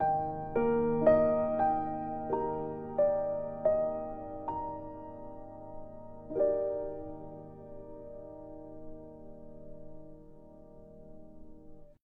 you